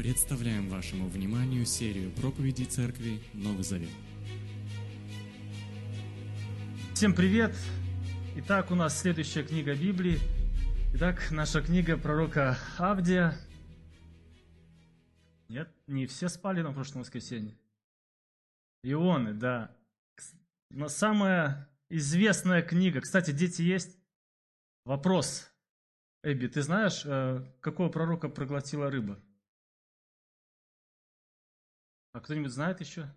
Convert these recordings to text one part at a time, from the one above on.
Представляем вашему вниманию серию проповедей Церкви Новый Завет. Всем привет! Итак, у нас следующая книга Библии. Итак, наша книга пророка Авдия. Нет, не все спали на прошлом воскресенье. Ионы, да. Но самая известная книга. Кстати, дети есть? Вопрос. Эбби, ты знаешь, э, какого пророка проглотила рыба? А кто-нибудь знает еще?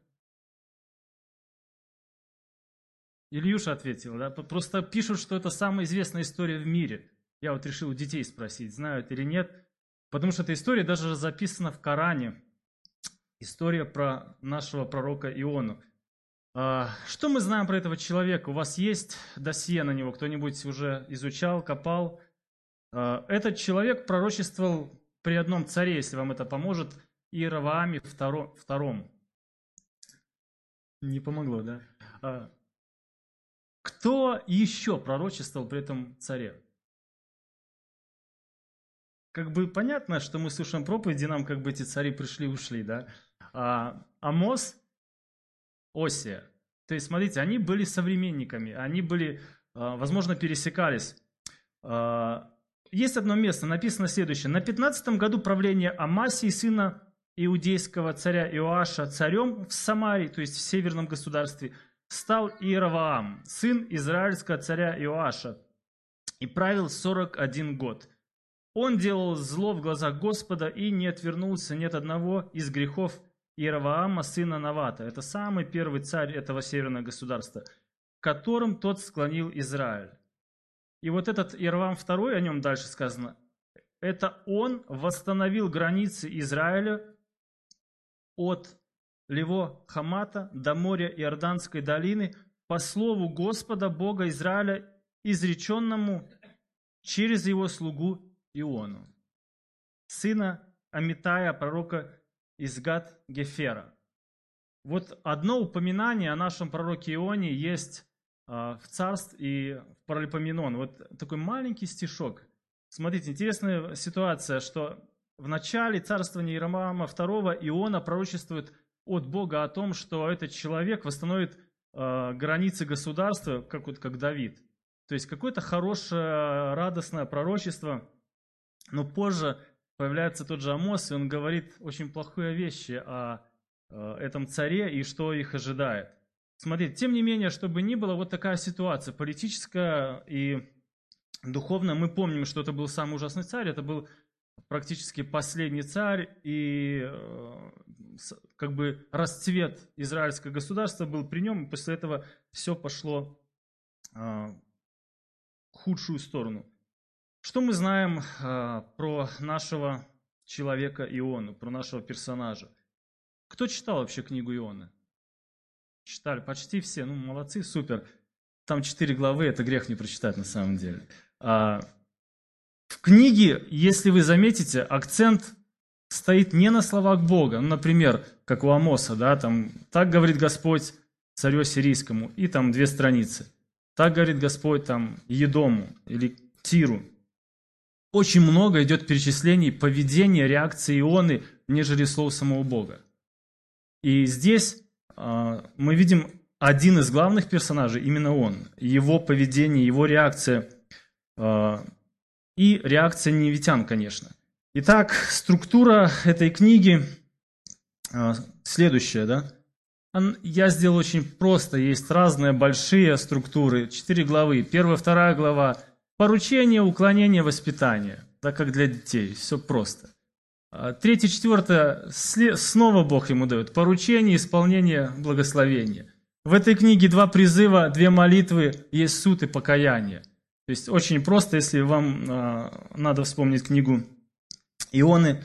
Ильюша ответил, да? Просто пишут, что это самая известная история в мире. Я вот решил у детей спросить, знают или нет. Потому что эта история даже записана в Коране. История про нашего пророка Иону. А, что мы знаем про этого человека? У вас есть досье на него? Кто-нибудь уже изучал, копал? А, этот человек пророчествовал при одном царе, если вам это поможет, Иеравааме втором. Не помогло, да? А, кто еще пророчествовал при этом царе? Как бы понятно, что мы слушаем проповеди, нам как бы эти цари пришли-ушли, да? А, Амос, Осия. То есть, смотрите, они были современниками, они были, а, возможно, пересекались. А, есть одно место, написано следующее. На 15 году правления Амасии, сына иудейского царя Иоаша, царем в Самарии, то есть в северном государстве, стал Иераваам, сын израильского царя Иоаша, и правил 41 год. Он делал зло в глазах Господа и не отвернулся ни от одного из грехов Иераваама, сына Навата. Это самый первый царь этого северного государства, которым тот склонил Израиль. И вот этот Иераваам II, о нем дальше сказано, это он восстановил границы Израиля от Лево Хамата до моря Иорданской долины по слову Господа Бога Израиля, изреченному через его слугу Иону, сына Амитая, пророка из Гад Гефера. Вот одно упоминание о нашем пророке Ионе есть а, в Царств и в Паралипоменон. Вот такой маленький стишок. Смотрите, интересная ситуация, что в начале царствования Иеромама II Иона пророчествует от Бога о том, что этот человек восстановит э, границы государства, как вот как Давид. То есть какое-то хорошее, радостное пророчество, но позже появляется тот же Амос, и он говорит очень плохие вещи о э, этом царе и что их ожидает. Смотрите, тем не менее, чтобы ни было вот такая ситуация политическая и духовная, мы помним, что это был самый ужасный царь, это был практически последний царь, и э, как бы расцвет израильского государства был при нем, и после этого все пошло э, в худшую сторону. Что мы знаем э, про нашего человека Иону, про нашего персонажа? Кто читал вообще книгу Ионы? Читали почти все, ну молодцы, супер. Там четыре главы, это грех не прочитать на самом деле. В книге, если вы заметите, акцент стоит не на словах Бога. Ну, например, как у Амоса, да, там, так говорит Господь царю сирийскому, и там две страницы. Так говорит Господь там Едому или Тиру. Очень много идет перечислений поведения, реакции Ионы, нежели слов самого Бога. И здесь а, мы видим один из главных персонажей, именно он, его поведение, его реакция а, и реакция невитян, конечно. Итак, структура этой книги а, следующая, да? Я сделал очень просто, есть разные большие структуры, четыре главы. Первая, вторая глава – поручение, уклонение, воспитание, так как для детей, все просто. А, третье, четвертое, снова Бог ему дает поручение, исполнение, благословение. В этой книге два призыва, две молитвы, есть суд и покаяние. То есть очень просто, если вам э, надо вспомнить книгу Ионы.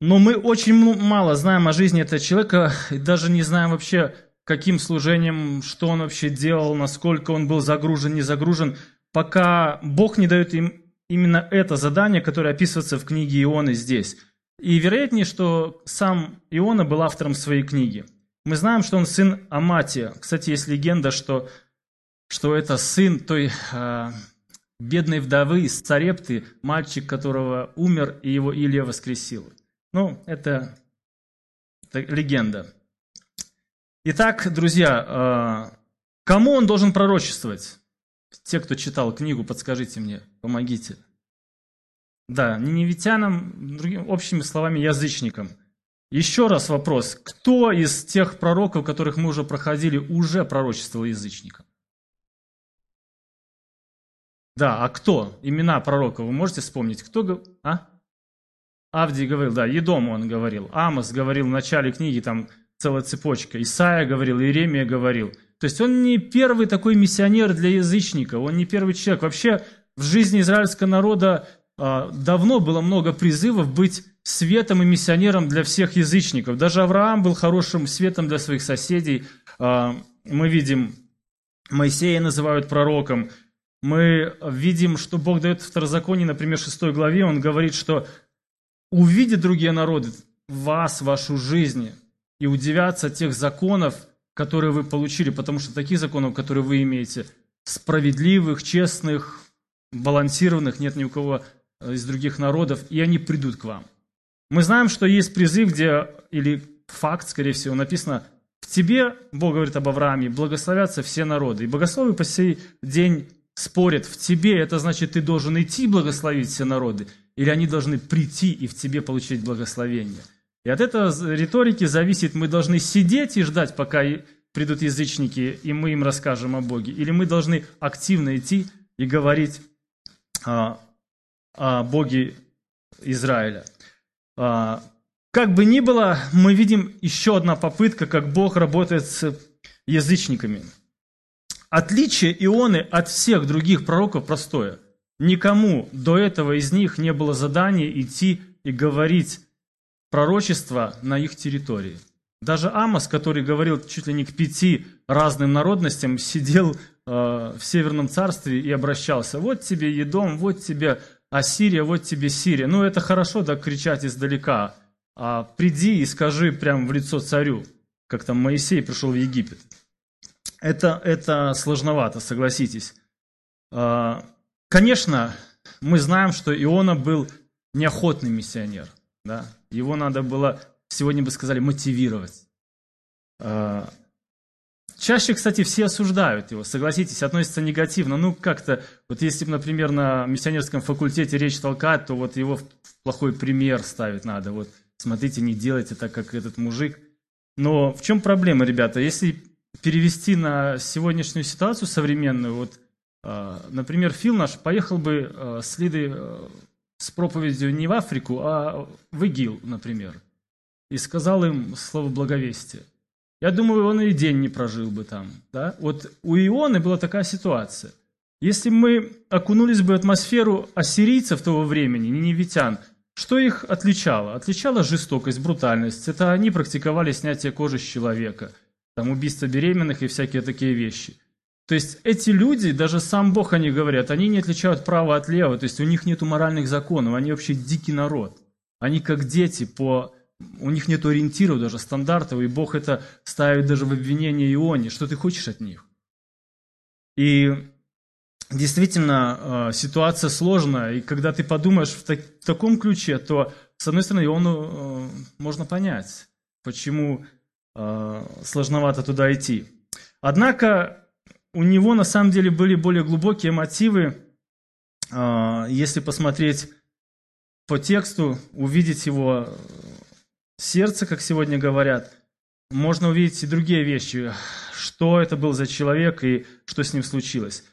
Но мы очень мало знаем о жизни этого человека, и даже не знаем вообще, каким служением, что он вообще делал, насколько он был загружен, не загружен, пока Бог не дает им именно это задание, которое описывается в книге Ионы здесь. И вероятнее, что сам Иона был автором своей книги. Мы знаем, что он сын Аматия. Кстати, есть легенда, что, что это сын той э, бедной вдовы из Царепты, мальчик, которого умер, и его Илья воскресил. Ну, это, это легенда. Итак, друзья, кому он должен пророчествовать? Те, кто читал книгу, подскажите мне, помогите. Да, ниневитянам, другими общими словами, язычникам. Еще раз вопрос. Кто из тех пророков, которых мы уже проходили, уже пророчествовал язычникам? Да, а кто? Имена пророков вы можете вспомнить? Кто? А? Авдий говорил, да, Едом он говорил. Амос говорил в начале книги, там целая цепочка. Исаия говорил, Иеремия говорил. То есть он не первый такой миссионер для язычников, он не первый человек. Вообще в жизни израильского народа а, давно было много призывов быть светом и миссионером для всех язычников. Даже Авраам был хорошим светом для своих соседей. А, мы видим, Моисея называют пророком. Мы видим, что Бог дает в Второзаконии, например, 6 главе, Он говорит, что увидят другие народы вас, вашу жизнь, и удивятся тех законов, которые вы получили, потому что таких законов, которые вы имеете, справедливых, честных, балансированных, нет ни у кого Э, из других народов, и они придут к вам. Мы знаем, что есть призыв, где, или факт, скорее всего, написано, в тебе, Бог говорит об Аврааме, благословятся все народы. И богословы по сей день спорят, в тебе это значит, ты должен идти благословить все народы, или они должны прийти и в тебе получить благословение. И от этой риторики зависит, мы должны сидеть и ждать, пока придут язычники, и мы им расскажем о Боге, или мы должны активно идти и говорить а, о Боге Израиля. А, как бы ни было, мы видим еще одна попытка, как Бог работает с язычниками. Отличие Ионы от всех других пророков простое. Никому до этого из них не было задания идти и говорить пророчество на их территории. Даже Амос, который говорил чуть ли не к пяти разным народностям, сидел э, в Северном царстве и обращался. Вот тебе Едом, вот тебе а Сирия, вот тебе Сирия. Ну, это хорошо, да, кричать издалека. А приди и скажи прямо в лицо царю, как там Моисей пришел в Египет. Это, это сложновато, согласитесь. А, конечно, мы знаем, что Иона был неохотный миссионер. Да? Его надо было, сегодня бы сказали, мотивировать. А, Чаще, кстати, все осуждают его, согласитесь, относятся негативно. Ну, как-то, вот если, например, на миссионерском факультете речь толкать, то вот его в плохой пример ставить надо. Вот, смотрите, не делайте так, как этот мужик. Но в чем проблема, ребята? Если перевести на сегодняшнюю ситуацию современную, вот, а, например, Фил наш поехал бы а, с Лидой а, с проповедью не в Африку, а в ИГИЛ, например, и сказал им слово благовестия. Я думаю, он и день не прожил бы там. Да? Вот у Ионы была такая ситуация. Если мы окунулись бы в атмосферу ассирийцев того времени, ниневитян, что их отличало? Отличала жестокость, брутальность. Это они практиковали снятие кожи с человека, там убийство беременных и всякие такие вещи. То есть эти люди, даже сам Бог они говорят, они не отличают право от лева, то есть у них нет моральных законов, они вообще дикий народ. Они как дети по у них нет ориентиров, даже стандартов, и Бог это ставит даже в обвинение Ионе. Что ты хочешь от них? И действительно, э, ситуация сложная, и когда ты подумаешь в, так, в таком ключе, то, с одной стороны, Иону э, можно понять, почему сложновато туда идти. Однако у него на самом деле были более глубокие мотивы, если посмотреть по тексту, увидеть его сердце, как сегодня говорят, можно увидеть и другие вещи, что это был за человек и что с ним случилось.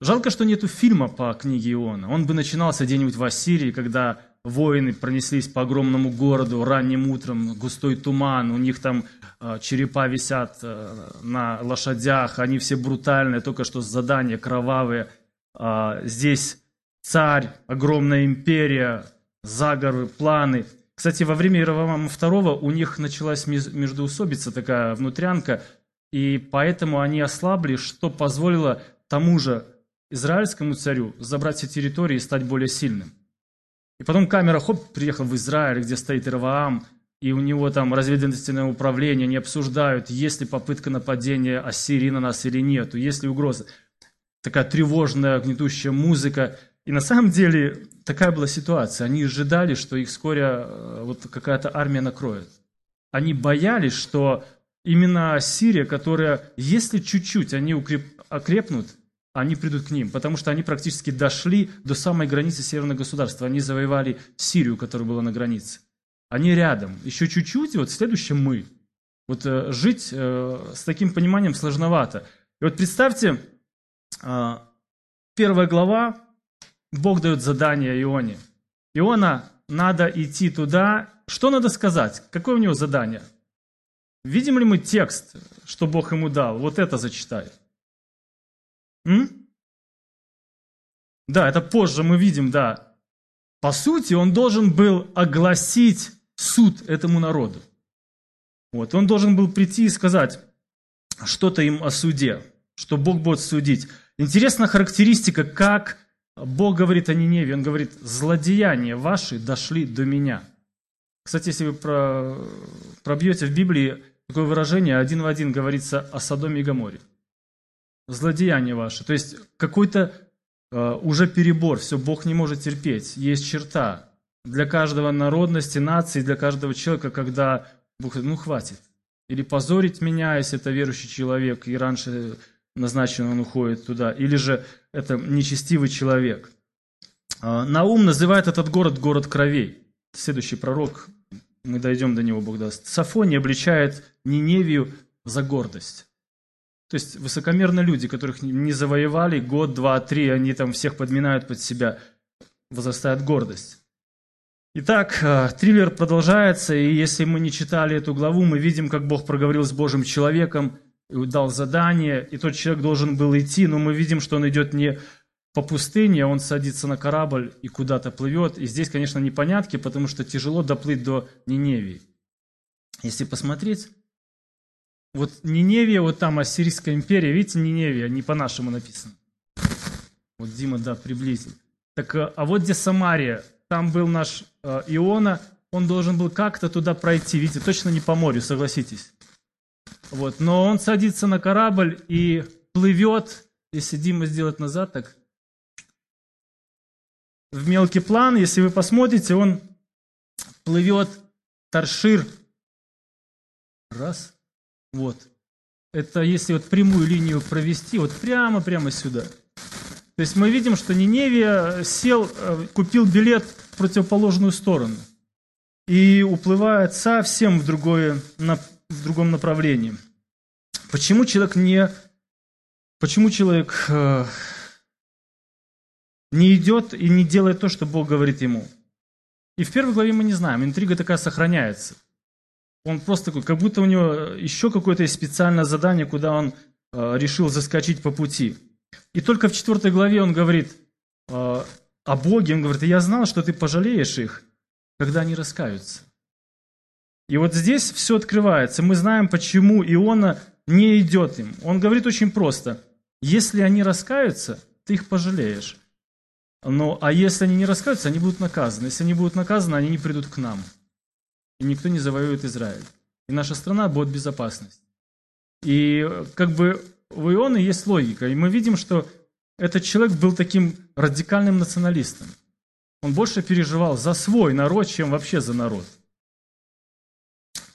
Жалко, что нету фильма по книге Иона. Он бы начинался где-нибудь в Ассирии, когда воины пронеслись по огромному городу ранним утром, густой туман, у них там э, черепа висят э, на лошадях, они все брутальные, только что задания кровавые. Э, здесь царь, огромная империя, заговоры, планы – кстати, во время Иеровама II у них началась междоусобица, такая внутрянка, и поэтому они ослабли, что позволило тому же израильскому царю забрать все территории и стать более сильным. И потом камера, хоп, приехал в Израиль, где стоит Иероваам, и у него там разведывательное управление, они обсуждают, есть ли попытка нападения Ассирии на нас или нет, есть ли угроза. Такая тревожная, гнетущая музыка. И на самом деле такая была ситуация. Они ожидали, что их вскоре э, вот какая-то армия накроет. Они боялись, что именно Сирия, которая, если чуть-чуть они укреп, окрепнут, они придут к ним, потому что они практически дошли до самой границы северного государства. Они завоевали Сирию, которая была на границе. Они рядом. Еще чуть-чуть, и вот следующем мы. Вот э, жить э, с таким пониманием сложновато. И вот представьте, э, первая глава, Бог дает задание Ионе. Иона, надо идти туда. Что надо сказать? Какое у него задание? Видим ли мы текст, что Бог ему дал? Вот это зачитай. М? Да, это позже мы видим, да. По сути, он должен был огласить суд этому народу. Вот, он должен был прийти и сказать что-то им о суде, что Бог будет судить. Интересна характеристика, как Бог говорит о Ниневе. Он говорит, злодеяния ваши дошли до меня. Кстати, если вы пробьете в Библии такое выражение, один в один говорится о Содоме и Гаморе злодеяния ваши. То есть какой-то э, уже перебор, все, Бог не может терпеть. Есть черта для каждого народности, нации, для каждого человека, когда Бог ну хватит. Или позорить меня, если это верующий человек, и раньше назначен он уходит туда. Или же это нечестивый человек. Э, Наум называет этот город город кровей. Следующий пророк, мы дойдем до него, Бог даст. Сафоний обличает Ниневию за гордость. То есть высокомерные люди, которых не завоевали год, два, три, они там всех подминают под себя, возрастает гордость. Итак, э, триллер продолжается, и если мы не читали эту главу, мы видим, как Бог проговорил с Божьим человеком, и дал задание, и тот человек должен был идти, но мы видим, что он идет не по пустыне, а он садится на корабль и куда-то плывет. И здесь, конечно, непонятки, потому что тяжело доплыть до Ниневии. Если посмотреть, вот Ниневия, вот там Ассирийская империя, видите, Ниневия, не по-нашему написано. Вот Дима, да, приблизил. Так, э, а вот где Самария, там был наш э, Иона, он должен был как-то туда пройти, видите, точно не по морю, согласитесь. Вот, но он садится на корабль и плывет, если Дима сделать назад, так в мелкий план, если вы посмотрите, он плывет Таршир. Раз, вот. Это если вот прямую линию провести, вот прямо-прямо сюда. То есть мы видим, что Ниневия сел, э, купил билет в противоположную сторону. И уплывает совсем в, другое, в другом направлении. Почему человек не... Почему человек э, не идет и не делает то, что Бог говорит ему? И в первой главе мы не знаем, интрига такая сохраняется. Он просто такой, как будто у него еще какое-то специальное задание, куда он э, решил заскочить по пути. И только в четвертой главе он говорит э, о Боге, он говорит, я знал, что ты пожалеешь их, когда они раскаются. И вот здесь все открывается. Мы знаем, почему Иона не идет им. Он говорит очень просто. Если они раскаются, ты их пожалеешь. Но, а если они не раскаются, они будут наказаны. Если они будут наказаны, они не придут к нам и никто не завоюет Израиль. И наша страна будет безопасность. И как бы у Иона есть логика. И мы видим, что этот человек был таким радикальным националистом. Он больше переживал за свой народ, чем вообще за народ.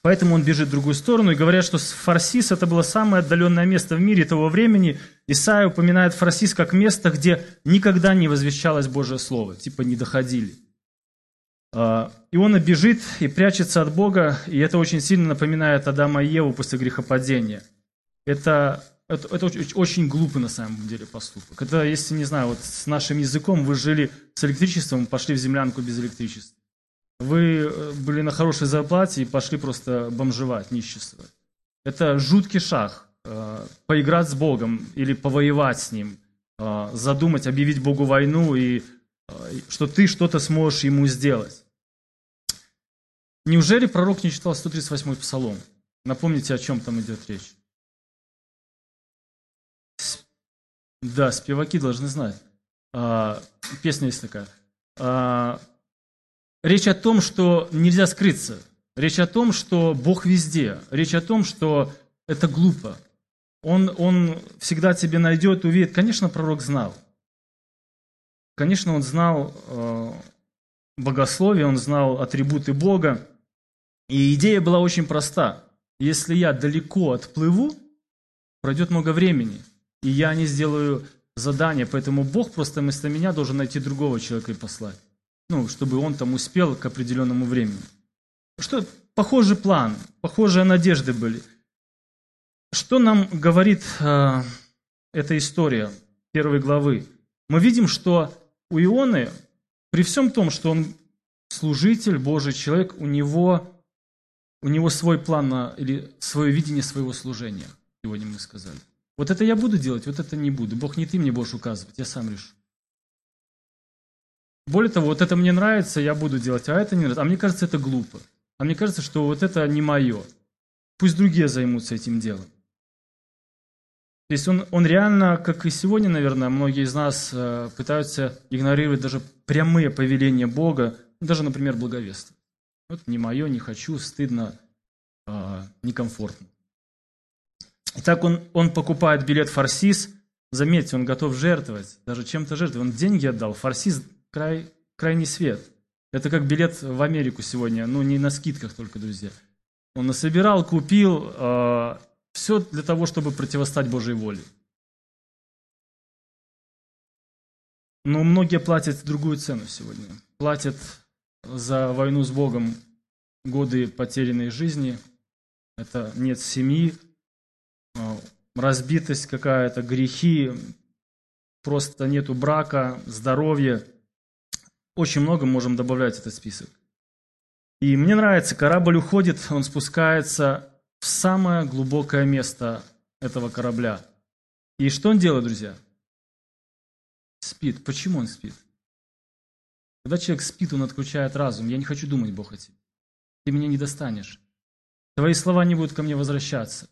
Поэтому он бежит в другую сторону. И говорят, что Фарсис это было самое отдаленное место в мире того времени. Исаия упоминает Фарсис как место, где никогда не возвещалось Божье Слово. Типа не доходили. А, Иона бежит и прячется от Бога, и это очень сильно напоминает Адама и Еву после грехопадения. Это, это, это очень, очень глупый на самом деле поступок. Это, если, не знаю, вот с нашим языком вы жили с электричеством, пошли в землянку без электричества. Вы э, были на хорошей зарплате и пошли просто бомжевать, ниществовать. Это жуткий шаг. Э, поиграть с Богом или повоевать с Ним, э, задумать, объявить Богу войну и что ты что-то сможешь ему сделать. Неужели пророк не читал 138-й псалом? Напомните, о чем там идет речь. Да, спеваки должны знать. А, песня есть такая. А, речь о том, что нельзя скрыться. Речь о том, что Бог везде. Речь о том, что это глупо. Он, он всегда тебе найдет, увидит. Конечно, пророк знал. Конечно, он знал э, богословие, он знал атрибуты Бога. И идея была очень проста. Если я далеко отплыву, пройдет много времени, и я не сделаю задание, поэтому Бог просто вместо меня должен найти другого человека и послать. Ну, чтобы он там успел к определенному времени. Что похожий план, похожие надежды были. Что нам говорит э, эта история первой главы? Мы видим, что у Ионы, при всем том, что он служитель, Божий человек, у него, у него свой план на, или свое видение своего служения. Сегодня мы сказали. Вот это я буду делать, вот это не буду. Бог не ты мне будешь указывать, я сам решу. Более того, вот это мне нравится, я буду делать, а это не нравится. А мне кажется, это глупо. А мне кажется, что вот это не мое. Пусть другие займутся этим делом. То есть он, он реально, как и сегодня, наверное, многие из нас э, пытаются игнорировать даже прямые повеления Бога, даже, например, благовестие. Вот не мое, не хочу, стыдно, э, некомфортно. Итак, он, он покупает билет Фарсис. Заметьте, он готов жертвовать, даже чем-то жертвовать. Он деньги отдал. Фарсис – край, крайний свет. Это как билет в Америку сегодня, ну не на скидках только, друзья. Он насобирал, купил, э, все для того, чтобы противостать Божьей воле. Но многие платят другую цену сегодня. Платят за войну с Богом годы потерянной жизни. Это нет семьи, а, разбитость какая-то, грехи, просто нету брака, здоровья. Очень много можем добавлять в этот список. И мне нравится, корабль уходит, он спускается в самое глубокое место этого корабля. И что он делает, друзья? Спит. Почему он спит? Когда человек спит, он отключает разум. Я не хочу думать, Бог, о тебе. Ты меня не достанешь. Твои слова не будут ко мне возвращаться.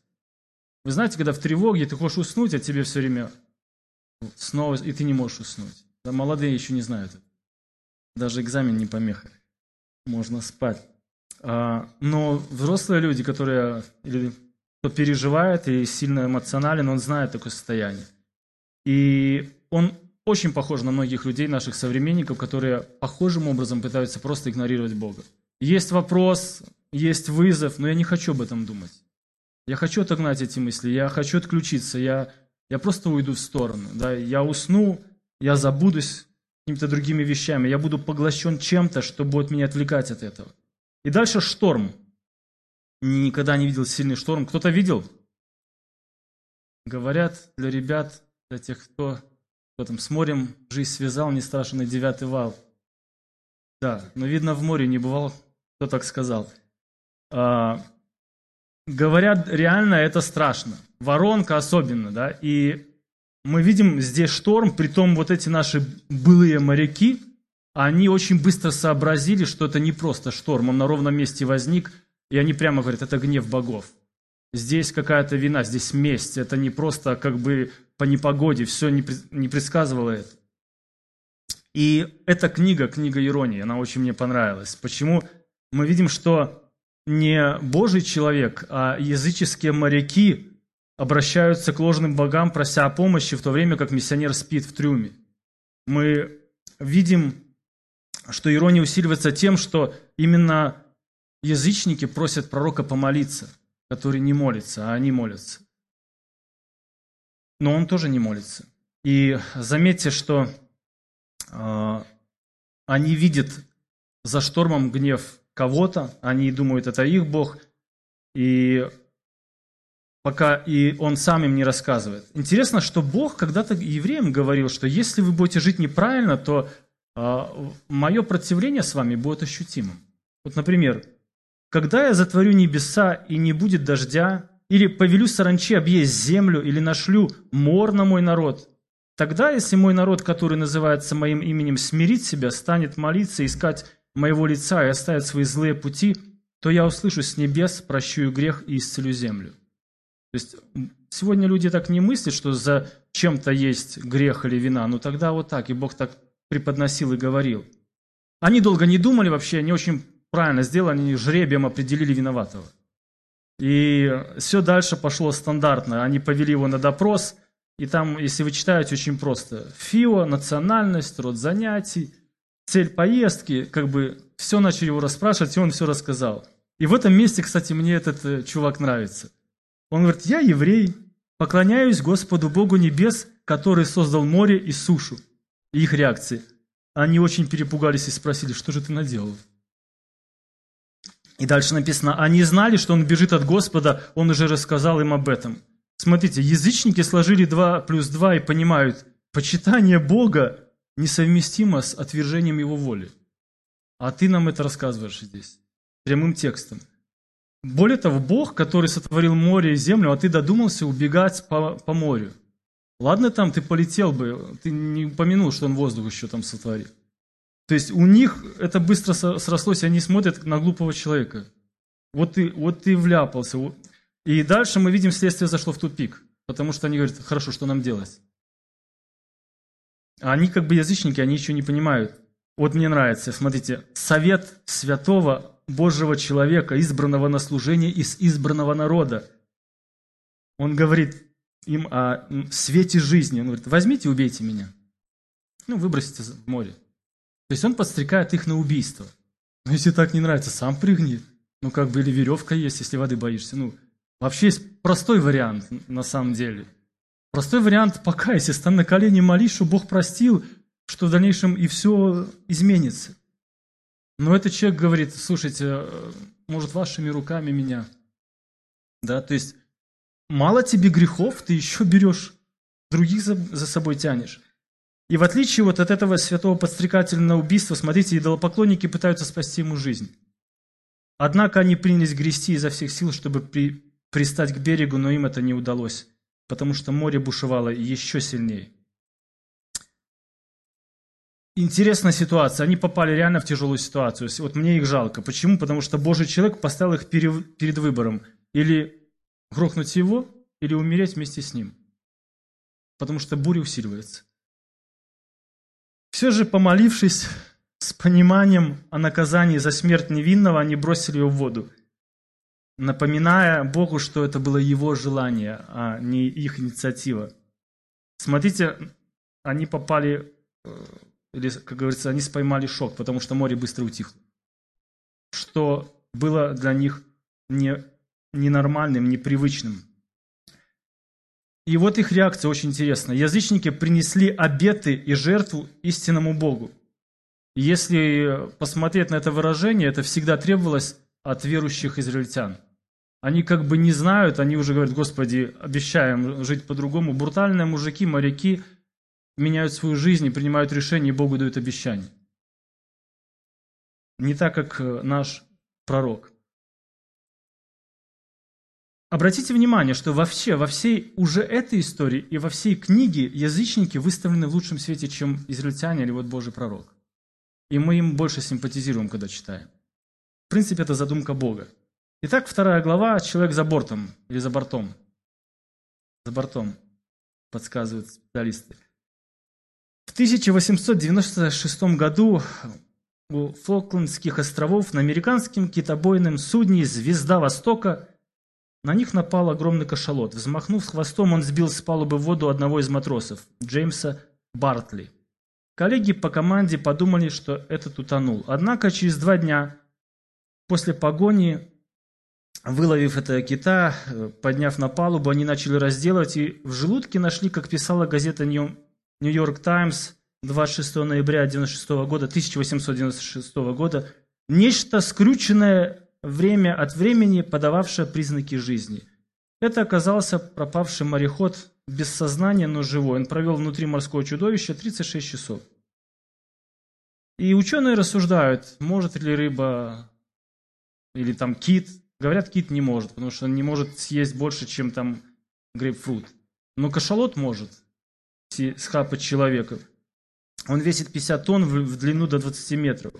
Вы знаете, когда в тревоге ты хочешь уснуть, а тебе все время снова, и ты не можешь уснуть. Да, молодые еще не знают. Даже экзамен не помеха. Можно спать. А, но взрослые люди, которые или кто переживает и сильно эмоционален, он знает такое состояние. И он очень похож на многих людей, наших современников, которые похожим образом пытаются просто игнорировать Бога. Есть вопрос, есть вызов, но я не хочу об этом думать. Я хочу отогнать эти мысли, я хочу отключиться, я, я просто уйду в сторону. Да? Я усну, я забудусь какими-то другими вещами, я буду поглощен чем-то, что будет меня отвлекать от этого. И дальше шторм. Никогда не видел сильный шторм. Кто-то видел? Говорят для ребят, для тех, кто, кто там с морем жизнь связал, не страшен и девятый вал. Да, но видно в море не бывал, кто так сказал. А, говорят, реально это страшно. Воронка особенно, да. И мы видим здесь шторм, при том вот эти наши былые моряки, они очень быстро сообразили, что это не просто шторм, он на ровном месте возник, и они прямо говорят, это гнев богов. Здесь какая-то вина, здесь месть, это не просто как бы по непогоде, все не, не предсказывало это. И эта книга, книга иронии, она очень мне понравилась. Почему? Мы видим, что не Божий человек, а языческие моряки обращаются к ложным богам, прося о помощи, в то время как миссионер спит в трюме. Мы видим, что ирония усиливается тем, что именно язычники просят пророка помолиться, который не молится, а они молятся. Но он тоже не молится. И заметьте, что э, они видят за штормом гнев кого-то, они думают, это их Бог, и пока и он сам им не рассказывает. Интересно, что Бог когда-то евреям говорил, что если вы будете жить неправильно, то мое противление с вами будет ощутимым. Вот, например, когда я затворю небеса и не будет дождя, или повелю саранчи объесть землю, или нашлю мор на мой народ, тогда, если мой народ, который называется моим именем, смирит себя, станет молиться, искать моего лица и оставит свои злые пути, то я услышу с небес, прощу грех и исцелю землю. То есть сегодня люди так не мыслят, что за чем-то есть грех или вина, но тогда вот так, и Бог так преподносил и говорил. Они долго не думали вообще, они очень правильно сделали, они жребием определили виноватого. И все дальше пошло стандартно. Они повели его на допрос, И там, если вы читаете, очень просто. ФИО, национальность, род занятий, цель поездки, как бы все начали его расспрашивать, и он все рассказал. И в этом месте, кстати, мне этот э, чувак нравится. Он говорит, я еврей, поклоняюсь Господу Богу Небес, который создал море и сушу. И их реакции. Они очень перепугались и спросили, что же ты наделал? И дальше написано, они знали, что он бежит от Господа, он уже рассказал им об этом. Смотрите, язычники сложили 2 плюс 2 и понимают, почитание Бога несовместимо с отвержением Его воли. А ты нам это рассказываешь здесь, прямым текстом. Более того, Бог, который сотворил море и землю, а ты додумался убегать по, по морю. Ладно там, ты полетел бы, ты не упомянул, что он воздух еще там сотворил. То есть у них это быстро срослось, они смотрят на глупого человека. Вот ты, вот ты вляпался. И дальше мы видим, следствие зашло в тупик. Потому что они говорят, хорошо, что нам делать? А они как бы язычники, они еще не понимают. Вот мне нравится, смотрите, совет святого Божьего человека, избранного на служение из избранного народа. Он говорит им о свете жизни. Он говорит, возьмите, убейте меня. Ну, выбросите в море. То есть он подстрекает их на убийство. Но если так не нравится, сам прыгни. Ну, как бы, или веревка есть, если воды боишься. Ну, Вообще есть простой вариант на самом деле. Простой вариант – покайся, стань на колени, молись, что Бог простил, что в дальнейшем и все изменится. Но этот человек говорит, слушайте, э, может, вашими руками меня. Да, то есть, мало тебе грехов, ты еще берешь, других за, за собой тянешь. И в отличие вот от этого святого подстрекательного убийства, смотрите, идолопоклонники пытаются спасти ему жизнь. Однако они принялись грести изо всех сил, чтобы при, пристать к берегу, но им это не удалось, потому что море бушевало еще сильнее. Интересная ситуация. Они попали реально в тяжелую ситуацию. Вот мне их жалко. Почему? Потому что Божий человек поставил их перед выбором. Или грохнуть его, или умереть вместе с ним. Потому что буря усиливается. Все же, помолившись с пониманием о наказании за смерть невинного, они бросили его в воду напоминая Богу, что это было Его желание, а не их инициатива. Смотрите, они попали, э, или, как говорится, они споймали шок, потому что море быстро утихло. Что было для них не, ненормальным, непривычным. И вот их реакция очень интересна. Язычники принесли обеты и жертву истинному Богу. если посмотреть на это выражение, это всегда требовалось от верующих израильтян – они как бы не знают, они уже говорят, Господи, обещаем жить по-другому. Брутальные мужики, моряки меняют свою жизнь и принимают решения, и Богу дают обещания. Не так, как наш пророк. Обратите внимание, что вообще во всей уже этой истории и во всей книге язычники выставлены в лучшем свете, чем израильтяне или вот Божий пророк. И мы им больше симпатизируем, когда читаем. В принципе, это задумка Бога. Итак, вторая глава «Человек за бортом» или «за бортом». «За бортом», подсказывают специалисты. В 1896 году у Фолклендских островов на американском китобойном судне «Звезда Востока» на них напал огромный кашалот. Взмахнув хвостом, он сбил с палубы в воду одного из матросов, Джеймса Бартли. Коллеги по команде подумали, что этот утонул. Однако через два дня после погони Выловив этого кита, подняв на палубу, они начали разделывать, и в желудке нашли, как писала газета «Нью-Йорк Таймс» 26 ноября 96 года, 1896 года, нечто скрюченное время от времени, подававшее признаки жизни. Это оказался пропавший мореход, без сознания, но живой. Он провел внутри морского чудовища 36 часов. И ученые рассуждают, может ли рыба или там кит Говорят, кит не может, потому что он не может съесть больше, чем там грейпфрут. Но кашалот может схапать человека. Он весит 50 тонн в длину до 20 метров.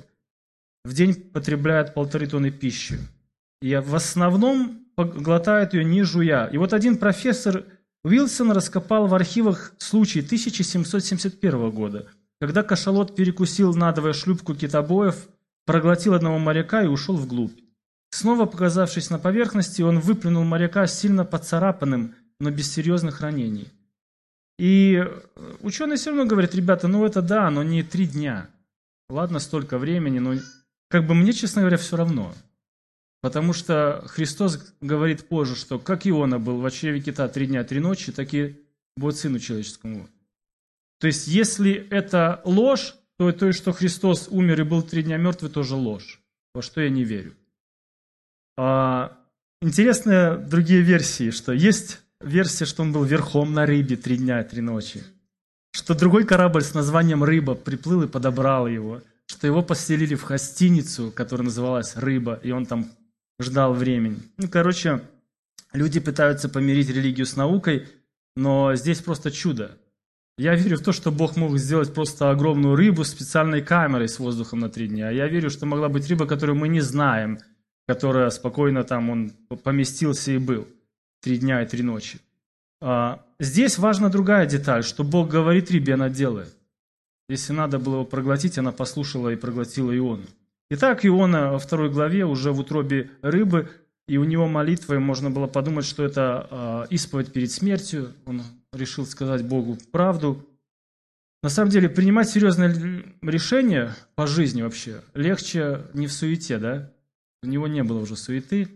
В день потребляет полторы тонны пищи. И в основном глотает ее не жуя. И вот один профессор Уилсон раскопал в архивах случай 1771 года, когда кашалот перекусил надвое шлюпку китобоев, проглотил одного моряка и ушел вглубь. Снова показавшись на поверхности, он выплюнул моряка сильно поцарапанным, но без серьезных ранений. И ученые все равно говорят, ребята, ну это да, но не три дня. Ладно, столько времени, но как бы мне, честно говоря, все равно. Потому что Христос говорит позже, что как Иона был в чреве кита три дня, три ночи, так и будет Сыну Человеческому. То есть, если это ложь, то то, что Христос умер и был три дня мертвый, тоже ложь, во что я не верю. А, интересные другие версии, что есть версия, что он был верхом на рыбе три дня и три ночи, что другой корабль с названием «Рыба» приплыл и подобрал его, что его поселили в гостиницу, которая называлась «Рыба», и он там ждал времени. Ну, короче, люди пытаются помирить религию с наукой, но здесь просто чудо. Я верю в то, что Бог мог сделать просто огромную рыбу с специальной камерой с воздухом на три дня. Я верю, что могла быть рыба, которую мы не знаем, которая спокойно там он поместился и был три дня и три ночи. А, здесь важна другая деталь, что Бог говорит рыбе, она делает. Если надо было проглотить, она послушала и проглотила Иону. Итак, Иона во второй главе уже в утробе рыбы, и у него молитвой можно было подумать, что это а, исповедь перед смертью. Он решил сказать Богу правду. На самом деле, принимать серьезное решение по жизни вообще легче не в суете, да? У него не было уже суеты.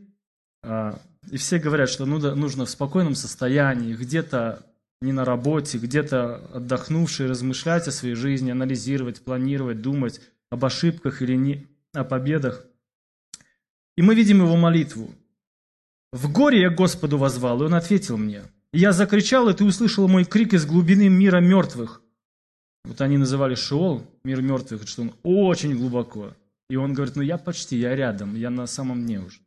А, и все говорят, что нужно в спокойном состоянии, где-то не на работе, где-то отдохнувший, размышлять о своей жизни, анализировать, планировать, думать об ошибках или не, о победах. И мы видим его молитву. «В горе я Господу возвал, и он ответил мне. Я закричал, и ты услышал мой крик из глубины мира мертвых». Вот они называли Шиол, мир мертвых, что он очень глубоко. И он говорит, ну я почти, я рядом, я на самом дне уже.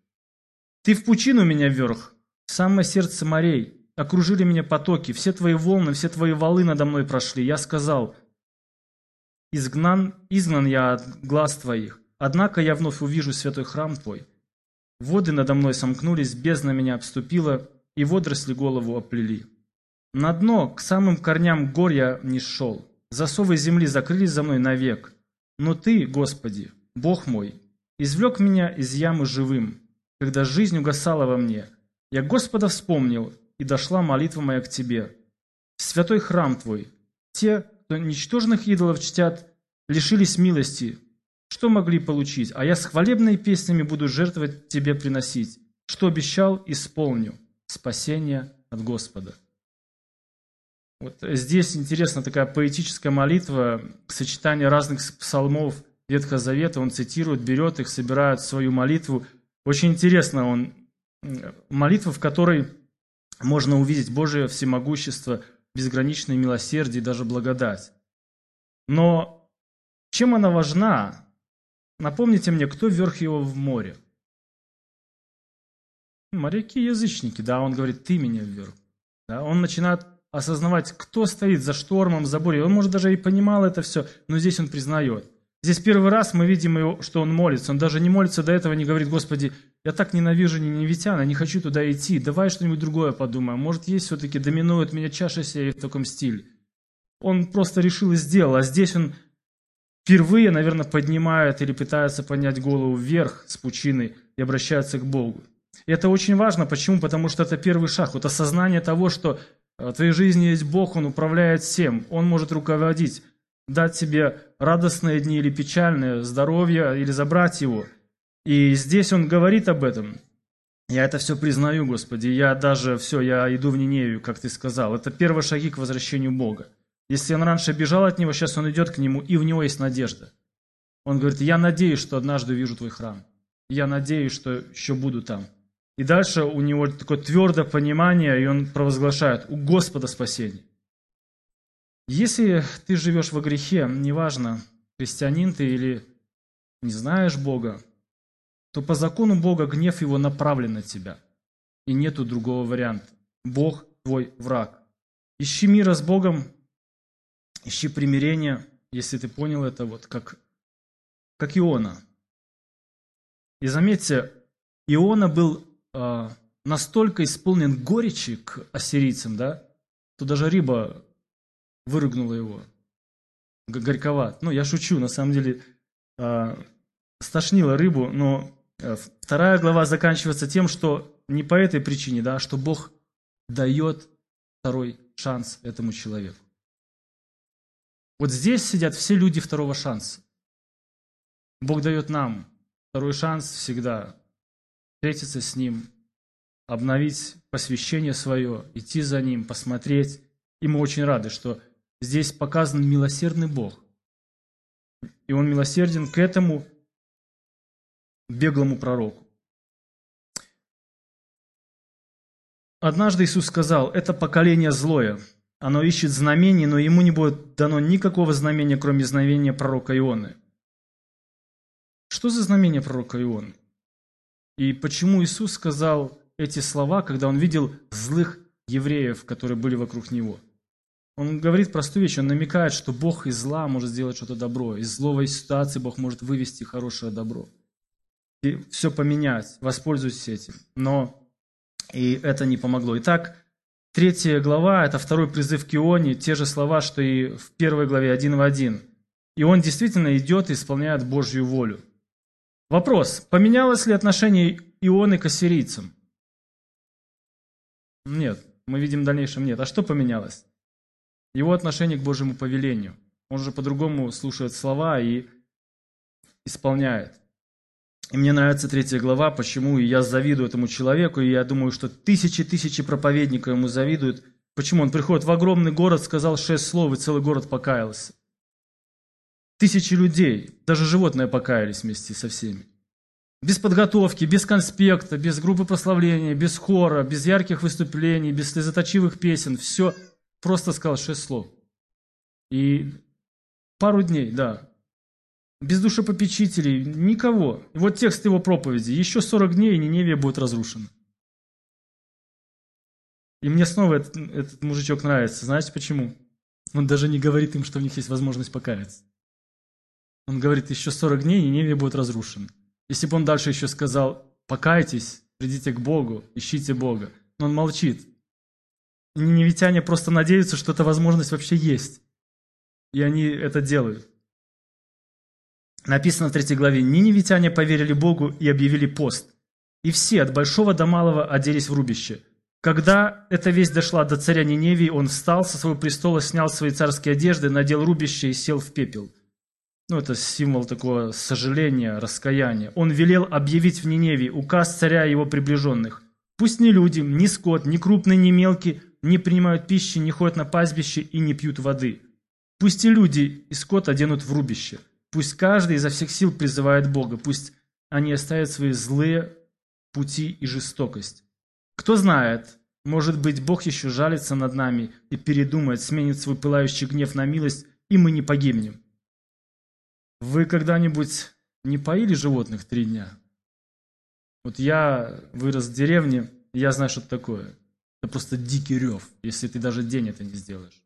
Ты в пучину меня вверх, в самое сердце морей. Окружили меня потоки, все твои волны, все твои валы надо мной прошли. Я сказал, изгнан, изгнан я от глаз твоих. Однако я вновь увижу святой храм твой. Воды надо мной сомкнулись, бездна меня обступила, и водоросли голову оплели. На дно, к самым корням гор я не шел. Засовы земли закрылись за мной навек. Но Ты, Господи, Бог мой, извлек меня из ямы живым, когда жизнь угасала во мне. Я Господа вспомнил, и дошла молитва моя к Тебе. Святой храм Твой, те, кто ничтожных идолов чтят, лишились милости. Что могли получить? А я с хвалебными песнями буду жертвовать Тебе приносить. Что обещал, исполню. Спасение от Господа. Вот здесь интересна такая поэтическая молитва, сочетание разных псалмов Ветхого Завета. Он цитирует, берет их, собирает свою молитву – очень интересно, он молитва, в которой можно увидеть Божие всемогущество, безграничное милосердие и даже благодать. Но чем она важна? Напомните мне, кто вверх его в море? Моряки-язычники, да, он говорит, ты меня вверх. Да, он начинает осознавать, кто стоит за штормом, за бурей. Он, может, даже и понимал это все, но здесь он признает. Здесь первый раз мы видим, его, что он молится. Он даже не молится до этого, не говорит, Господи, я так ненавижу ненавитян, не хочу туда идти, давай что-нибудь другое подумаем. Может, есть все-таки, доминует меня чаша сия в таком стиле. Он просто решил и сделал, а здесь он впервые, наверное, поднимает или пытается поднять голову вверх с пучины и обращается к Богу. И это очень важно. Почему? Потому что это первый шаг. Вот осознание того, что в твоей жизни есть Бог, Он управляет всем, Он может руководить дать себе радостные дни или печальные, здоровье или забрать его. И здесь он говорит об этом. Я это все признаю, Господи, я даже все, я иду в Ниневию, как ты сказал. Это первые шаги к возвращению Бога. Если он раньше бежал от него, сейчас он идет к нему, и в него есть надежда. Он говорит, я надеюсь, что однажды увижу твой храм. Я надеюсь, что еще буду там. И дальше у него такое твердое понимание, и он провозглашает, у Господа спасение. Если ты живешь во грехе, неважно, христианин ты или не знаешь Бога, то по закону Бога гнев его направлен на тебя. И нету другого варианта. Бог твой враг. Ищи мира с Богом, ищи примирения, если ты понял это, вот как, как Иона. И заметьте, Иона был э, настолько исполнен горечи к ассирийцам, да, что даже рыба выругнула его. Горьковат. Ну, я шучу, на самом деле, э, стошнила рыбу, но э, вторая глава заканчивается тем, что не по этой причине, да, что Бог дает второй шанс этому человеку. Вот здесь сидят все люди второго шанса. Бог дает нам второй шанс всегда встретиться с Ним, обновить посвящение свое, идти за Ним, посмотреть. И мы очень рады, что здесь показан милосердный Бог. И Он милосерден к этому беглому пророку. Однажды Иисус сказал, это поколение злое, оно ищет знамений, но ему не будет дано никакого знамения, кроме знамения пророка Ионы. Что за знамение пророка Ионы? И почему Иисус сказал эти слова, когда он видел злых евреев, которые были вокруг него? Он говорит простую вещь, он намекает, что Бог из зла может сделать что-то добро, из злой ситуации Бог может вывести хорошее добро. И все поменять, воспользуйтесь этим. Но и это не помогло. Итак, третья глава – это второй призыв к Ионе, те же слова, что и в первой главе один в один. И он действительно идет и исполняет Божью волю. Вопрос, поменялось ли отношение Ионы к ассирийцам? Нет, мы видим в дальнейшем нет. А что поменялось? Его отношение к Божьему повелению. Он же по-другому слушает слова и исполняет. И мне нравится третья глава, почему я завидую этому человеку, и я думаю, что тысячи-тысячи проповедников ему завидуют. Почему? Он приходит в огромный город, сказал шесть слов, и целый город покаялся. Тысячи людей, даже животные покаялись вместе со всеми. Без подготовки, без конспекта, без группы прославления, без хора, без ярких выступлений, без слезоточивых песен. Все просто сказал шесть слов. И пару дней, да, без душепопечителей, никого. Вот текст его проповеди. Еще 40 дней, и Ниневия будет разрушена. И мне снова этот, этот мужичок нравится. Знаете почему? Он даже не говорит им, что у них есть возможность покаяться. Он говорит, еще 40 дней, и Ниневия будет разрушена. Если бы он дальше еще сказал, покайтесь, придите к Богу, ищите Бога. Но он молчит. Ниневитяне просто надеются, что эта возможность вообще есть. И они это делают. Написано в третьей главе, «Ниневитяне поверили Богу и объявили пост. И все, от большого до малого, оделись в рубище. Когда эта весть дошла до царя Ниневии, он встал со своего престола, снял свои царские одежды, надел рубище и сел в пепел». Ну, это символ такого сожаления, раскаяния. Он велел объявить в Ниневии указ царя и его приближенных. Пусть ни люди, ни скот, ни крупный, ни мелкий не принимают пищи, не ходят на пастбище и не пьют воды. Пусть и люди, и скот оденут в рубище – Пусть каждый изо всех сил призывает Бога, пусть они оставят свои злые пути и жестокость. Кто знает, может быть, Бог еще жалится над нами и передумает, сменит свой пылающий гнев на милость, и мы не погибнем. Вы когда-нибудь не поили животных три дня? Вот я вырос в деревне, я знаю, что это такое. Это просто дикий рев, если ты даже день это не сделаешь.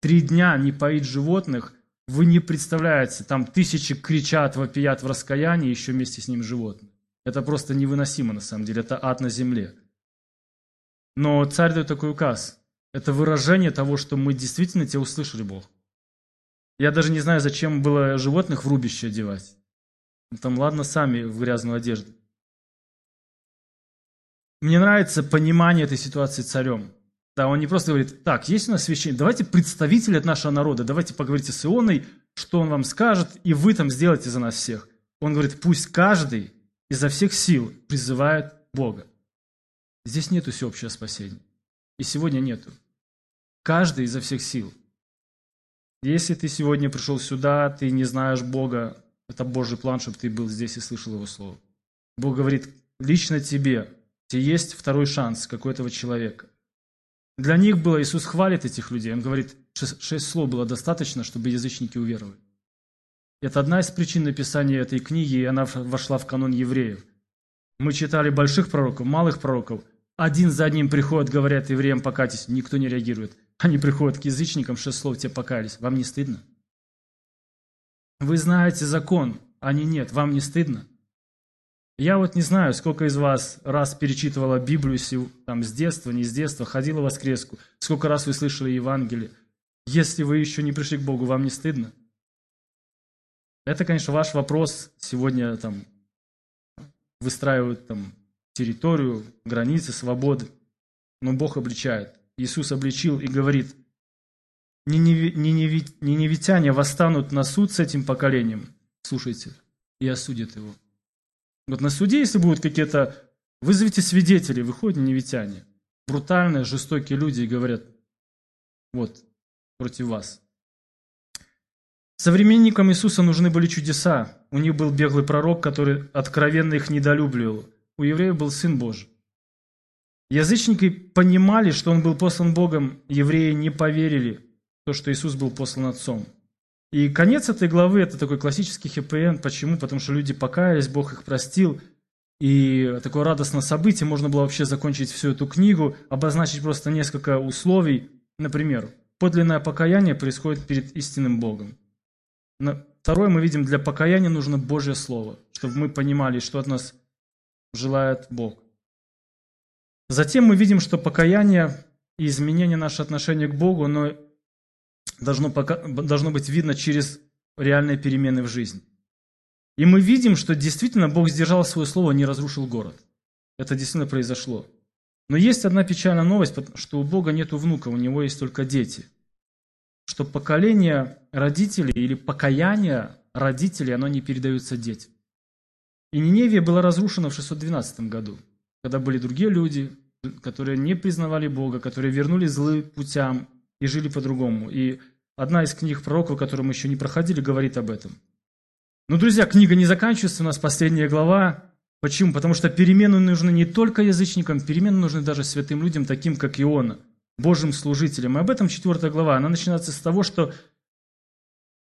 Три дня не поить животных – вы не представляете, там тысячи кричат, вопият в раскаянии, еще вместе с ним животные. Это просто невыносимо на самом деле, это ад на земле. Но царь дает такой указ. Это выражение того, что мы действительно тебя услышали, Бог. Я даже не знаю, зачем было животных в рубище одевать. Там, ладно, сами в грязную одежду. Мне нравится понимание этой ситуации царем. Да, он не просто говорит, так, есть у нас священник, давайте представители от нашего народа, давайте поговорите с Ионой, что он вам скажет, и вы там сделаете за нас всех. Он говорит, пусть каждый изо всех сил призывает Бога. Здесь нету всеобщего спасения. И сегодня нету. Каждый изо всех сил. Если ты сегодня пришел сюда, ты не знаешь Бога, это Божий план, чтобы ты был здесь и слышал Его Слово. Бог говорит, лично тебе, тебе есть второй шанс, как у этого человека. Для них было, Иисус хвалит этих людей, Он говорит, шесть, слов было достаточно, чтобы язычники уверовали. Это одна из причин написания этой книги, и она вошла в канон евреев. Мы читали больших пророков, малых пророков. Один за одним приходят, говорят евреям, покайтесь, никто не реагирует. Они приходят к язычникам, шесть слов те покаялись. Вам не стыдно? Вы знаете закон, они нет. Вам не стыдно? Я вот не знаю, сколько из вас раз перечитывала Библию там, с детства, не с детства, ходила в воскреску, сколько раз вы слышали Евангелие. Если вы еще не пришли к Богу, вам не стыдно? Это, конечно, ваш вопрос. Сегодня там выстраивают там территорию, границы, свободы. Но Бог обличает. Иисус обличил и говорит, «Ниневитяне восстанут на суд с этим поколением, слушайте, и осудят его». Вот на суде, если будут какие-то... Вызовите свидетелей, выходят ниневитяне. Брутальные, жестокие люди и говорят, вот, против вас. Современникам Иисуса нужны были чудеса. У них был беглый пророк, который откровенно их недолюбливал. У евреев был Сын Божий. Язычники понимали, что Он был послан Богом, евреи не поверили в то, что Иисус был послан Отцом. И конец этой главы – это такой классический хэппи Почему? Потому что люди покаялись, Бог их простил. И такое радостное событие, можно было вообще закончить всю эту книгу, обозначить просто несколько условий. Например, подлинное покаяние происходит перед истинным Богом. Второе, мы видим, для покаяния нужно Божье Слово, чтобы мы понимали, что от нас желает Бог. Затем мы видим, что покаяние и изменение нашего отношения к Богу, оно должно, должно быть видно через реальные перемены в жизни. И мы видим, что действительно Бог сдержал свое слово, не разрушил город. Это действительно произошло. Но есть одна печальная новость, что у Бога нет внука, у него есть только дети. Что поколение родителей или покаяние родителей, оно не передается детям. И Ниневия была разрушена в 612 году, когда были другие люди, которые не признавали Бога, которые вернулись злым путям и жили по-другому. И одна из книг пророков, которую мы еще не проходили, говорит об этом. Но, друзья, книга не заканчивается, у нас последняя глава. Почему? Потому что перемены нужны не только язычникам, перемены нужны даже святым людям, таким как Иона, Божьим служителям. И об этом четвертая глава. Она начинается с того, что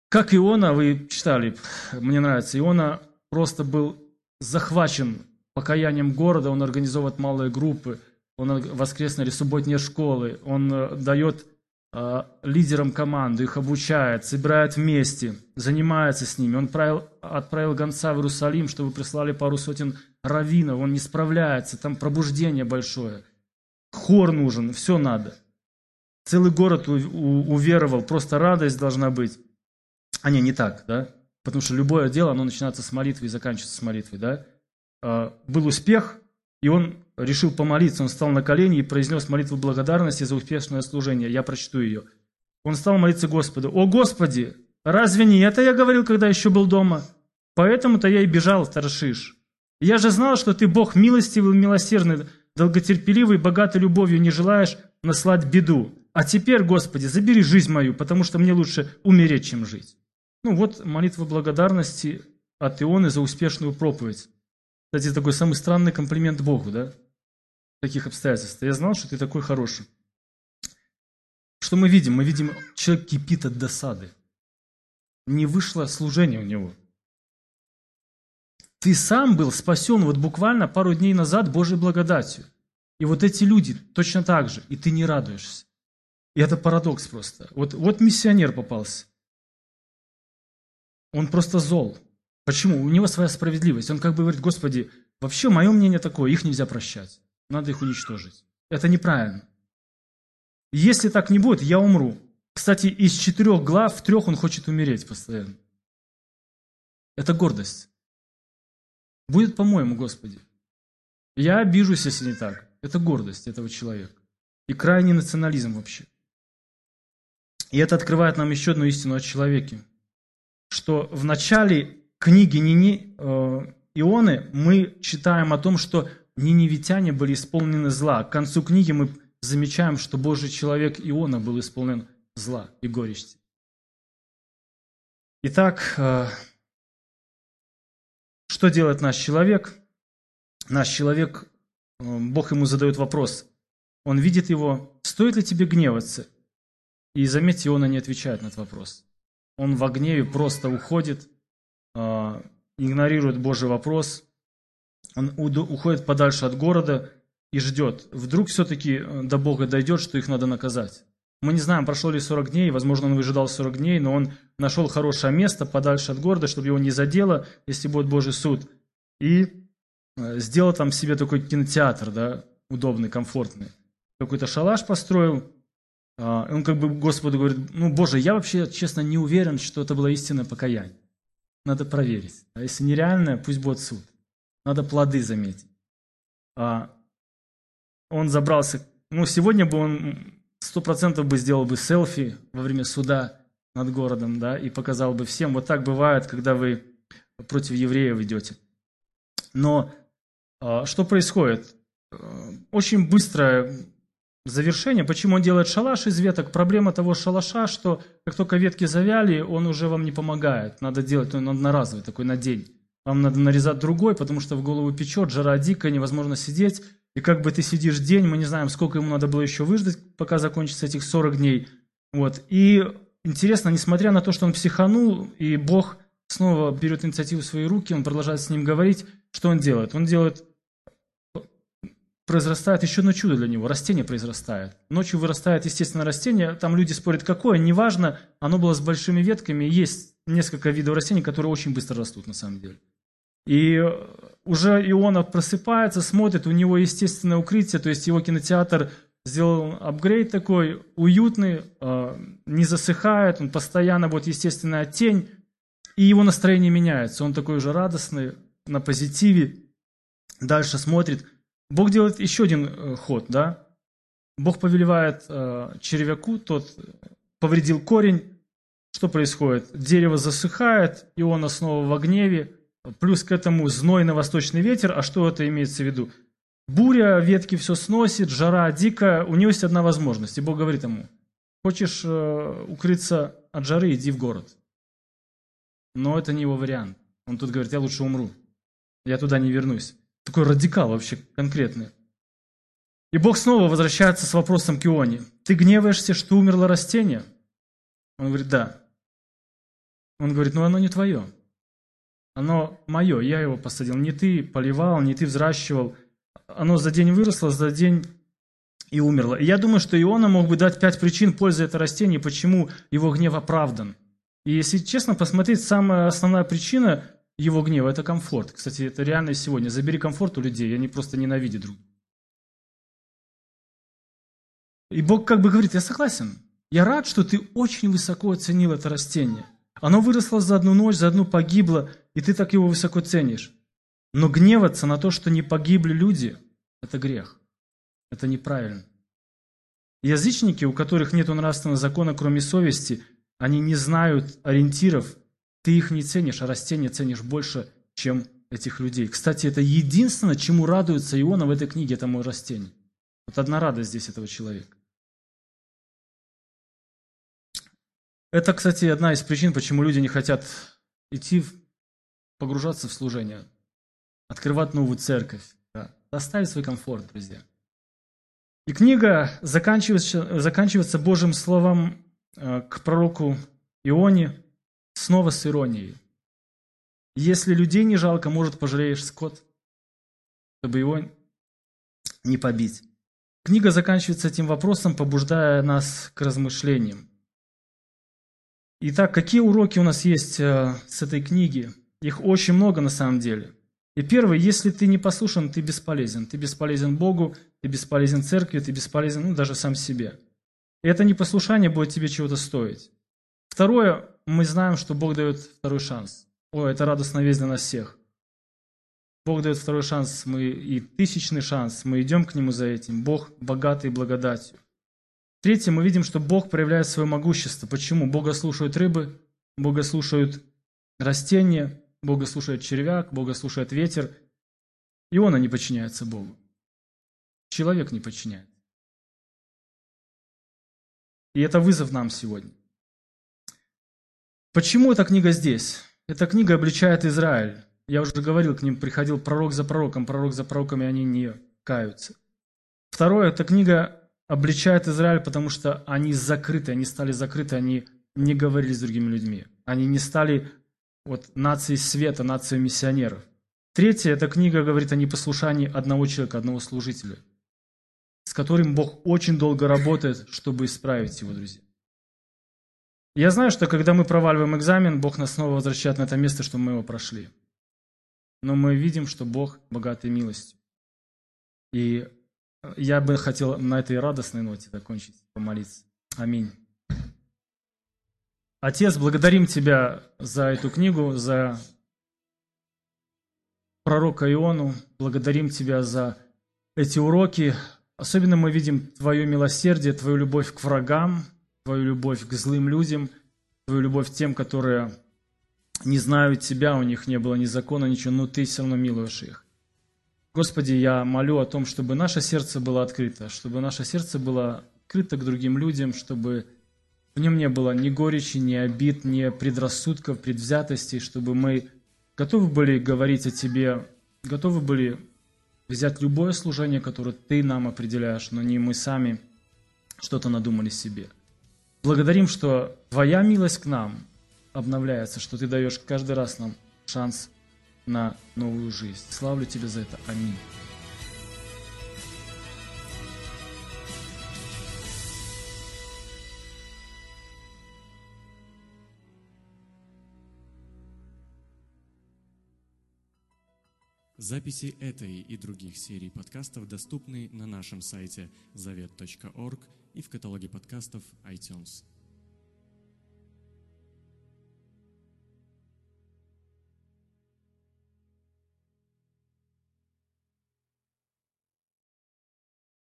как Иона, вы читали, мне нравится, Иона просто был захвачен покаянием города, он организовывает малые группы, он воскресные или субботние школы, он э, дает э, лидерам команду, их обучает, собирает вместе, занимается с ними. Он отправил, отправил гонца в Иерусалим, чтобы прислали пару сотен раввинов, он не справляется, там пробуждение большое. Хор нужен, все надо. Целый город у, у, уверовал, просто радость должна быть. А не, не так, да? Потому что любое дело, оно начинается с молитвы и заканчивается с молитвой, да? А, был успех, и он решил помолиться. Он встал на колени и произнес молитву благодарности за успешное служение. Я прочту ее. Он стал молиться Господу. «О Господи, разве не это я говорил, когда еще был дома? Поэтому-то я и бежал в Таршиш. Я же знал, что ты Бог милостивый, милосердный, долготерпеливый, богатый любовью, не желаешь наслать беду. А теперь, Господи, забери жизнь мою, потому что мне лучше умереть, чем жить». Ну вот молитва благодарности от Ионы за успешную проповедь. Кстати, такой самый странный комплимент Богу, да? В таких обстоятельствах. Я знал, что ты такой хороший. Что мы видим? Мы видим, человек кипит от досады. Не вышло служение у него. Ты сам был спасен вот буквально пару дней назад Божьей благодатью. И вот эти люди точно так же, и ты не радуешься. И это парадокс просто. Вот, вот миссионер попался. Он просто зол. Почему? У него своя справедливость. Он как бы говорит, Господи, вообще мое мнение такое, их нельзя прощать. Надо их уничтожить. Это неправильно. Если так не будет, я умру. Кстати, из четырех глав в трех он хочет умереть постоянно. Это гордость. Будет по-моему, Господи. Я обижусь, если не так. Это гордость этого человека. И крайний национализм вообще. И это открывает нам еще одну истину о человеке. Что в начале книге Нини, э, Ионы мы читаем о том, что ниневитяне были исполнены зла. К концу книги мы замечаем, что Божий человек Иона был исполнен зла и горести. Итак, э, что делает наш человек? Наш человек, э, Бог ему задает вопрос. Он видит его, стоит ли тебе гневаться? И заметьте, Иона не отвечает на этот вопрос. Он во гневе просто уходит – игнорирует Божий вопрос, он уходит подальше от города и ждет. Вдруг все-таки э, до Бога дойдет, что их надо наказать. Мы не знаем, прошло ли 40 дней, возможно, он выжидал 40 дней, но он нашел хорошее место подальше от города, чтобы его не задело, если будет Божий суд. И э, сделал там себе такой кинотеатр, да, удобный, комфортный. Какой-то шалаш построил. Он как бы Господу говорит, ну, Боже, я вообще, честно, не уверен, что это было истинное покаяние. Надо проверить. А если нереально, пусть будет суд. Надо плоды заметить. А он забрался, ну, сегодня бы он сто процентов бы сделал бы селфи во время суда над городом, да, и показал бы всем. Вот так бывает, когда вы против евреев идете. Но а, что происходит? А, очень быстрое завершение. Почему он делает шалаш из веток? Проблема того шалаша, что как только ветки завяли, он уже вам не помогает. Надо делать, он одноразовый, такой на день. Вам надо нарезать другой, потому что в голову печет, жара дикая, невозможно сидеть. И как бы ты сидишь день, мы не знаем, сколько ему надо было еще выждать, пока закончится этих 40 дней. Вот. И интересно, несмотря на то, что он психанул, и Бог снова берет инициативу в свои руки, он продолжает с ним говорить, что он делает? Он делает, произрастает еще одно чудо для него, растение произрастает. Ночью вырастает, естественно, растение, там люди спорят, какое, неважно, оно было с большими ветками, есть несколько видов растений, которые очень быстро растут на самом деле. И уже Иона просыпается, смотрит, у него естественное укрытие, то есть его кинотеатр сделал апгрейд такой, уютный, а, не засыхает, он постоянно, вот естественная тень, и его настроение меняется. Он такой уже радостный, на позитиве, дальше смотрит. Бог делает еще один э, ход, да? Бог повелевает э, червяку, тот повредил корень. Что происходит? Дерево засыхает, и он снова в гневе, Плюс к этому зной на восточный ветер. А что это имеется в виду? Буря, ветки все сносит, жара дикая. У него есть одна возможность. И Бог говорит ему, хочешь э, укрыться от жары, иди в город. Но это не его вариант. Он тут говорит, я лучше умру. Я туда не вернусь. Такой радикал вообще конкретный. И Бог снова возвращается с вопросом к Ионе. Ты гневаешься, что умерло растение? Он говорит, да. Он говорит, ну оно не твое. Оно мое, я его посадил. Не ты поливал, не ты взращивал. Оно за день выросло, за день и умерло. И я думаю, что Иона мог бы дать пять причин пользы этого растения, почему его гнев оправдан. И если честно посмотреть, самая основная причина его гнева – это комфорт. Кстати, это реально сегодня. Забери комфорт у людей, они просто ненавидят друг друга. И Бог как бы говорит, я согласен, я рад, что ты очень высоко оценил это растение. Оно выросло за одну ночь, за одну погибло, и ты так его высоко ценишь. Но гневаться на то, что не погибли люди, это грех. Это неправильно. Язычники, у которых нет нравственного закона, кроме совести, они не знают ориентиров. Ты их не ценишь, а растения ценишь больше, чем этих людей. Кстати, это единственное, чему радуется Иона в этой книге, это мой растение. Вот одна радость здесь этого человека. Это, кстати, одна из причин, почему люди не хотят идти, погружаться в служение, открывать новую церковь, да, оставить свой комфорт, друзья. И книга заканчивается, заканчивается Божьим словом э, к пророку Ионе снова с иронией. Если людей не жалко, может, пожалеешь скот, чтобы его не побить. Книга заканчивается этим вопросом, побуждая нас к размышлениям. Итак, какие уроки у нас есть э, с этой книги? Их очень много на самом деле. И первый, если ты не послушан, ты бесполезен. Ты бесполезен Богу, ты бесполезен церкви, ты бесполезен ну, даже сам себе. И это непослушание будет тебе чего-то стоить. Второе, мы знаем, что Бог дает второй шанс. О, это радостная весть для нас всех. Бог дает второй шанс, мы и тысячный шанс, мы идем к Нему за этим. Бог богатый благодатью. Третье, мы видим, что Бог проявляет свое могущество. Почему? Бога слушают рыбы, Бога слушают растения, Бога слушает червяк, Бога слушает ветер. И он не подчиняется Богу. Человек не подчиняет. И это вызов нам сегодня. Почему эта книга здесь? Эта книга обличает Израиль. Я уже говорил, к ним приходил пророк за пророком, пророк за пророками, они не каются. Второе, эта книга обличает Израиль, потому что они закрыты, они стали закрыты, они не говорили с другими людьми. Они не стали вот, нацией света, нацией миссионеров. Третье, эта книга говорит о непослушании одного человека, одного служителя, с которым Бог очень долго работает, чтобы исправить его, друзья. Я знаю, что когда мы проваливаем экзамен, Бог нас снова возвращает на это место, чтобы мы его прошли. Но мы видим, что Бог богатый милостью. И я бы хотел на этой радостной ноте закончить, помолиться. Аминь. Отец, благодарим Тебя за эту книгу, за пророка Иону. Благодарим Тебя за эти уроки. особенно мы видим Твое милосердие, Твою любовь к врагам, Твою любовь к злым людям, Твою любовь к тем, которые не знают Тебя, у них не было ни закона, ничего, но Ты все равно милуешь их. Господи, я молю о том, чтобы наше сердце было открыто, чтобы наше сердце было открыто к другим людям, чтобы в нем не было ни горечи, ни обид, ни предрассудков, предвзятостей, чтобы мы готовы были говорить о Тебе, готовы были взять любое служение, которое Ты нам определяешь, но не мы сами что-то надумали себе. Благодарим, что Твоя милость к нам обновляется, что Ты даешь каждый раз нам шанс на новую жизнь. Славлю Тебя за это. Аминь. Записи этой и других серий подкастов доступны на нашем сайте завет.орг и в каталоге подкастов iTunes.